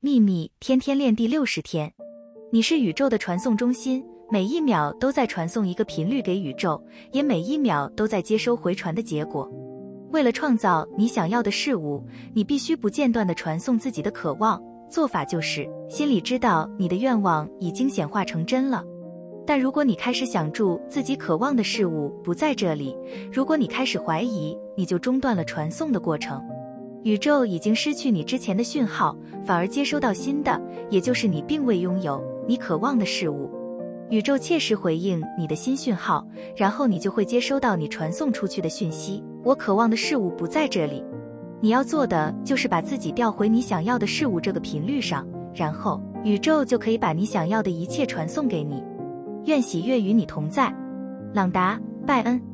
秘密天天练第六十天，你是宇宙的传送中心，每一秒都在传送一个频率给宇宙，也每一秒都在接收回传的结果。为了创造你想要的事物，你必须不间断地传送自己的渴望。做法就是，心里知道你的愿望已经显化成真了。但如果你开始想住自己渴望的事物不在这里，如果你开始怀疑，你就中断了传送的过程。宇宙已经失去你之前的讯号，反而接收到新的，也就是你并未拥有你渴望的事物。宇宙切实回应你的新讯号，然后你就会接收到你传送出去的讯息：我渴望的事物不在这里。你要做的就是把自己调回你想要的事物这个频率上，然后宇宙就可以把你想要的一切传送给你。愿喜悦与你同在，朗达·拜恩。